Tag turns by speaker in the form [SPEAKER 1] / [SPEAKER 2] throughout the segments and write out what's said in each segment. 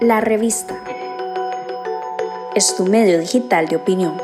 [SPEAKER 1] La revista es tu medio digital de opinión.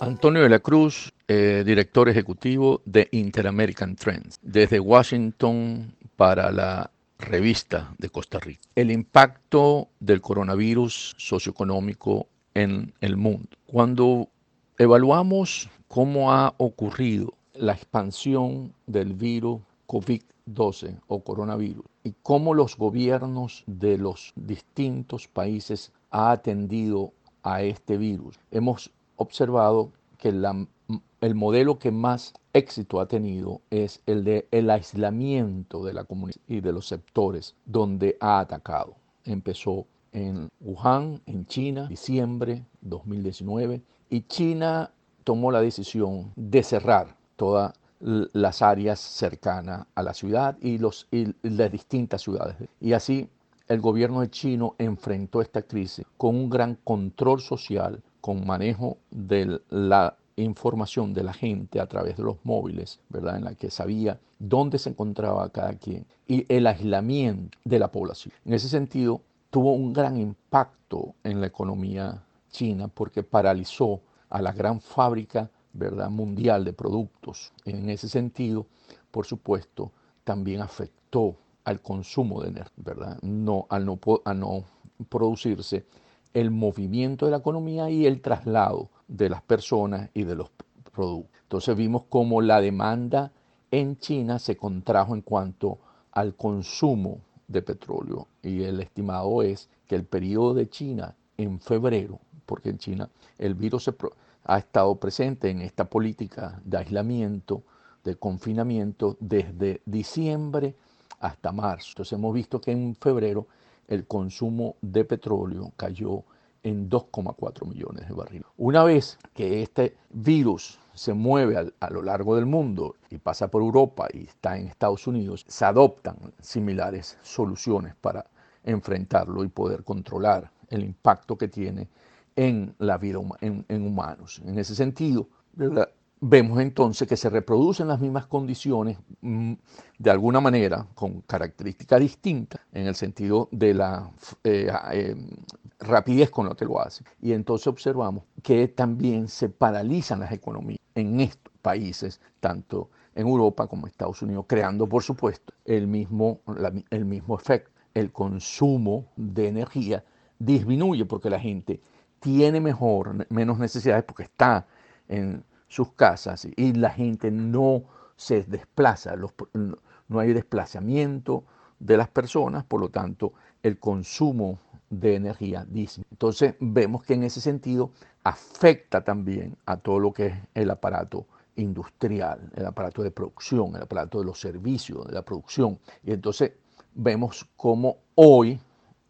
[SPEAKER 2] Antonio de la Cruz, eh, director ejecutivo de Interamerican Trends, desde Washington para la revista de Costa Rica. El impacto del coronavirus socioeconómico en el mundo. Cuando evaluamos cómo ha ocurrido la expansión del virus COVID-12 o coronavirus y cómo los gobiernos de los distintos países ha atendido a este virus, hemos observado que el modelo que más éxito ha tenido es el de el aislamiento de la comunidad y de los sectores donde ha atacado. Empezó en Wuhan, en China, diciembre 2019, y China tomó la decisión de cerrar todas las áreas cercanas a la ciudad y, los, y las distintas ciudades. Y así el gobierno de China enfrentó esta crisis con un gran control social, con manejo de la información de la gente a través de los móviles, ¿verdad? En la que sabía dónde se encontraba cada quien y el aislamiento de la población. En ese sentido, tuvo un gran impacto en la economía china porque paralizó a la gran fábrica ¿verdad? mundial de productos. En ese sentido, por supuesto, también afectó al consumo de energía, ¿verdad? No, al no, a no producirse el movimiento de la economía y el traslado de las personas y de los productos. Entonces vimos cómo la demanda en China se contrajo en cuanto al consumo de petróleo y el estimado es que el periodo de China en febrero, porque en China el virus ha estado presente en esta política de aislamiento, de confinamiento desde diciembre hasta marzo. Entonces hemos visto que en febrero el consumo de petróleo cayó en 2,4 millones de barriles. Una vez que este virus se mueve a, lo largo del mundo y pasa por Europa y está en Estados Unidos, se adoptan similares soluciones para enfrentarlo y poder controlar el impacto que tiene en la vida en, en humanos. En ese sentido, vemos entonces que se reproducen las mismas condiciones mm, de alguna manera con características distintas en el sentido de la eh, eh, rapidez con lo que lo hace. Y entonces observamos que también se paralizan las economías en estos países, tanto en Europa como en Estados Unidos, creando por supuesto el mismo, el mismo efecto. El consumo de energía disminuye porque la gente tiene mejor, menos necesidades porque está en sus casas y la gente no se desplaza, no hay desplazamiento de las personas, por lo tanto el consumo de energía disminuye. Entonces vemos que en ese sentido afecta también a todo lo que es el aparato industrial, el aparato de producción, el aparato de los servicios, de la producción. Y entonces vemos cómo hoy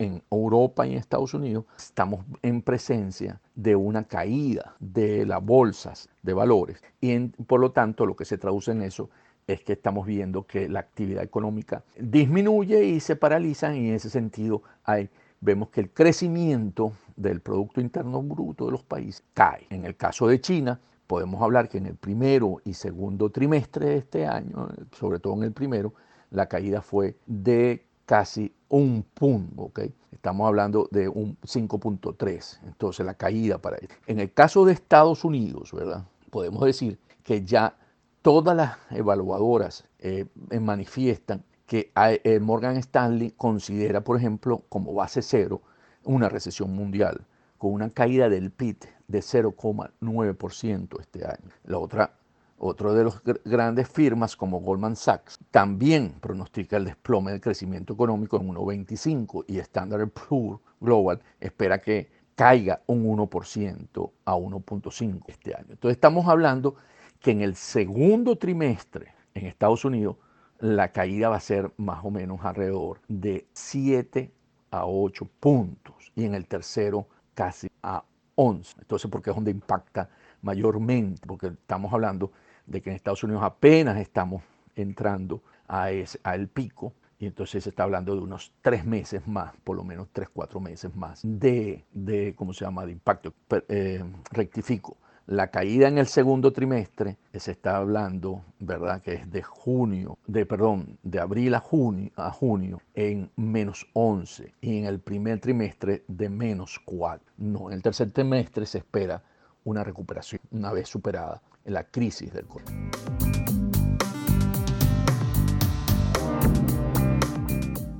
[SPEAKER 2] en Europa y en Estados Unidos estamos en presencia de una caída de las bolsas de valores y por lo tanto lo que se traduce en eso es que estamos viendo que la actividad económica disminuye y se paraliza y en ese sentido hay, vemos que el crecimiento del Producto Interno Bruto de los países cae. En el caso de China, podemos hablar que en el primero y segundo trimestre de este año, sobre todo en el primero, la caída fue de casi un punto, ¿ok? Estamos hablando de un 5.3, entonces la caída para él. En el caso de Estados Unidos, ¿verdad? Podemos decir que ya todas las evaluadoras eh, manifiestan que eh, Morgan Stanley considera, por ejemplo, como base cero una recesión mundial, con una caída del PIB de 0,9% este año. La otra otro de los grandes firmas como Goldman Sachs también pronostica el desplome del crecimiento económico en 1,25 y Standard Poor's Global espera que caiga un 1% a 1.5 este año. Entonces estamos hablando que en el segundo trimestre en Estados Unidos la caída va a ser más o menos alrededor de 7 a 8 puntos y en el tercero casi a 11. Entonces, porque es donde impacta mayormente, porque estamos hablando de que en Estados Unidos apenas estamos entrando al pico y entonces se está hablando de unos tres meses más, por lo menos tres, cuatro meses más de, de ¿cómo se llama?, de impacto. Eh, rectifico, La caída en el segundo trimestre, se está hablando, ¿verdad? Que es de junio, de perdón, de abril a junio, a junio en menos 11 y en el primer trimestre de menos 4. No, en el tercer trimestre se espera una recuperación una vez superada la crisis del coronavirus.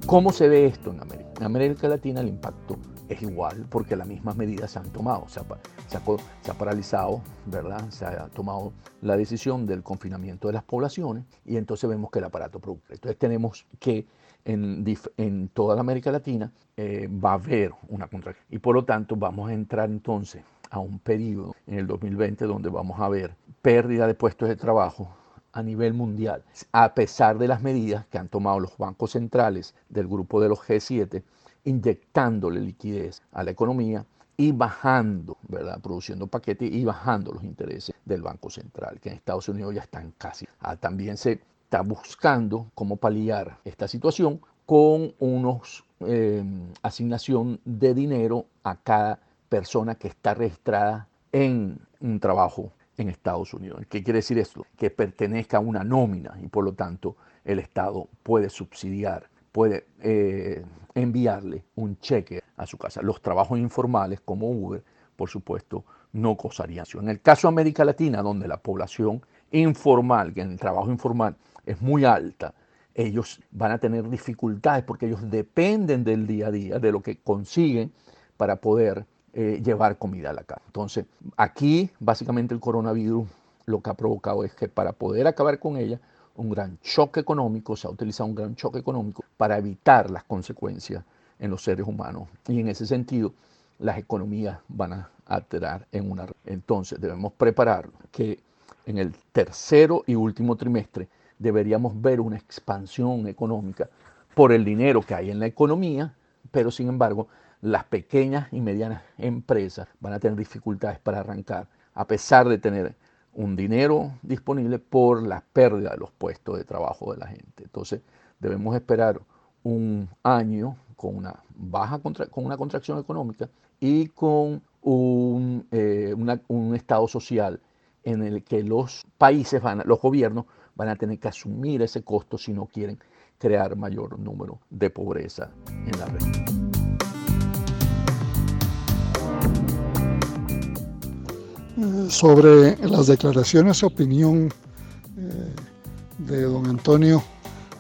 [SPEAKER 2] ¿Cómo se ve esto en América? En América Latina el impacto es igual porque las mismas medidas se han tomado. Se ha, paralizado, ¿verdad? Se ha tomado la decisión del confinamiento de las poblaciones y entonces vemos que el aparato productivo. Entonces tenemos que en, en toda la América Latina eh, va a haber una contracción y por lo tanto vamos a entrar entonces a un periodo en el 2020 donde vamos a ver pérdida de puestos de trabajo, a nivel mundial, a pesar de las medidas que han tomado los bancos centrales del grupo de los G7, inyectándole liquidez a la economía y bajando, ¿verdad? Produciendo paquetes y bajando los intereses del Banco Central, que en Estados Unidos ya están casi. Ah, también se está buscando cómo paliar esta situación con unos eh, asignación de dinero a cada persona que está registrada en un trabajo en Estados Unidos. ¿Qué quiere decir esto? Que pertenezca a una nómina y por lo tanto el Estado puede subsidiar, puede eh, enviarle un cheque a su casa. Los trabajos informales como Uber, por supuesto, no gozarían. En el caso de América Latina, donde la población informal, que en el trabajo informal es muy alta, ellos van a tener dificultades porque ellos dependen del día a día, de lo que consiguen para poder eh, llevar comida a la casa. Entonces, aquí básicamente el coronavirus lo que ha provocado es que para poder acabar con ella, un gran choque económico, se ha utilizado un gran choque económico para evitar las consecuencias en los seres humanos. Y en ese sentido, las economías van a alterar en una... Entonces, debemos preparar que en el tercero y último trimestre deberíamos ver una expansión económica por el dinero que hay en la economía, pero sin embargo las pequeñas y medianas empresas van a tener dificultades para arrancar, a pesar de tener un dinero disponible por la pérdida de los puestos de trabajo de la gente. Entonces, debemos esperar un año con una baja con una contracción económica y con un, eh, un, estado social en el que los países van, los gobiernos van a tener que asumir ese costo si no quieren crear mayor número de pobreza en la región.
[SPEAKER 3] Sobre las declaraciones y opinión eh, de don Antonio,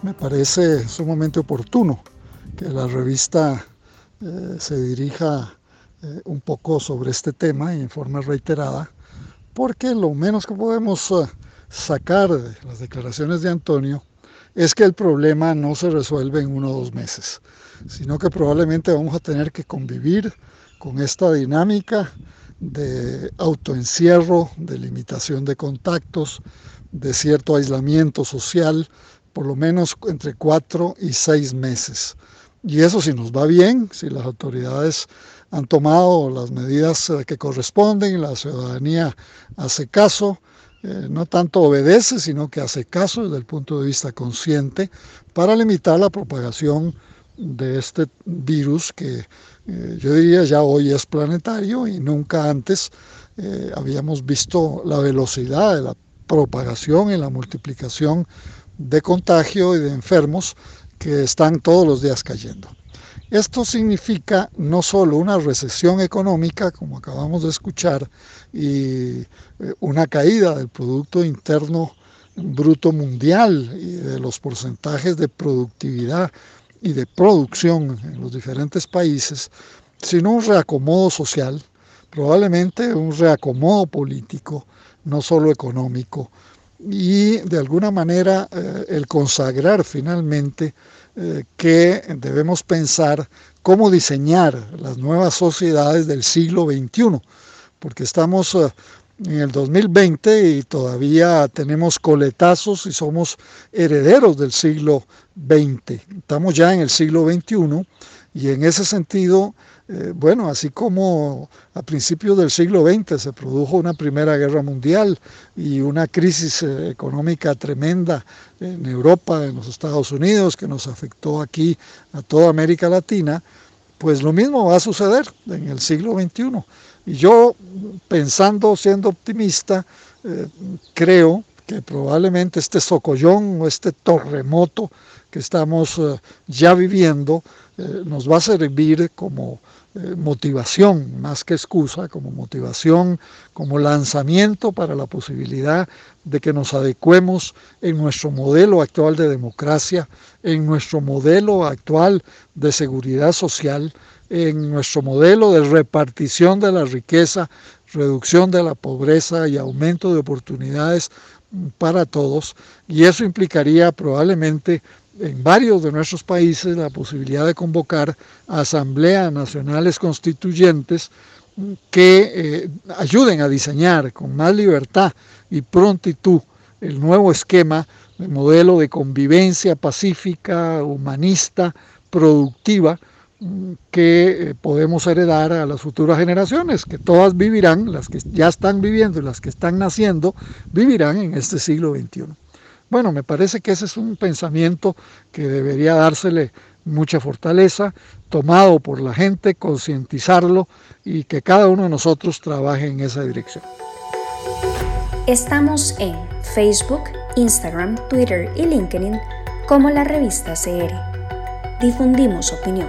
[SPEAKER 3] me parece sumamente oportuno que la revista eh, se dirija eh, un poco sobre este tema y en forma reiterada, porque lo menos que podemos sacar de las declaraciones de Antonio es que el problema no se resuelve en uno o dos meses, sino que probablemente vamos a tener que convivir con esta dinámica de autoencierro, de limitación de contactos, de cierto aislamiento social, por lo menos entre cuatro y seis meses. Y eso si nos va bien, si las autoridades han tomado las medidas eh, que corresponden, la ciudadanía hace caso, eh, no tanto obedece, sino que hace caso desde el punto de vista consciente para limitar la propagación de este virus que eh, yo diría ya hoy es planetario y nunca antes eh, habíamos visto la velocidad de la propagación y la multiplicación de contagio y de enfermos que están todos los días cayendo. Esto significa no solo una recesión económica, como acabamos de escuchar, y eh, una caída del Producto Interno Bruto Mundial y de los porcentajes de productividad y de producción en los diferentes países, sino un reacomodo social, probablemente un reacomodo político, no solo económico, y de alguna manera eh, el consagrar finalmente eh, que debemos pensar cómo diseñar las nuevas sociedades del siglo XXI, porque estamos eh, en el 2020 y todavía tenemos coletazos y somos herederos del siglo XX. Estamos ya en el siglo XXI y en ese sentido, eh, bueno, así como a principios del siglo XX se produjo una Primera Guerra Mundial y una crisis eh, económica tremenda en Europa, en los Estados Unidos, que nos afectó aquí a toda América Latina, pues lo mismo va a suceder en el siglo XXI Y yo, pensando, siendo optimista, eh, creo que probablemente este socollón o este terremoto que estamos eh, ya viviendo eh, nos va a servir como motivación, más que excusa, como motivación, como lanzamiento para la posibilidad de que nos adecuemos en nuestro modelo actual de democracia, en nuestro modelo actual de seguridad social, en nuestro modelo de repartición de la riqueza, reducción de la pobreza y aumento de oportunidades para todos. Y eso implicaría probablemente en varios de nuestros países la posibilidad de convocar asambleas nacionales constituyentes que eh, ayuden a diseñar con más libertad y prontitud el nuevo esquema de modelo de convivencia pacífica, humanista, productiva, que eh, podemos heredar a las futuras generaciones, que todas vivirán, las que ya están viviendo y las que están naciendo, vivirán en este siglo XXI. Bueno, me parece que ese es un pensamiento que debería dársele mucha fortaleza, tomado por la gente, concientizarlo y que cada uno de nosotros trabaje en esa dirección.
[SPEAKER 1] Estamos en Facebook, Instagram, Twitter y LinkedIn como la revista CR. Difundimos opinión.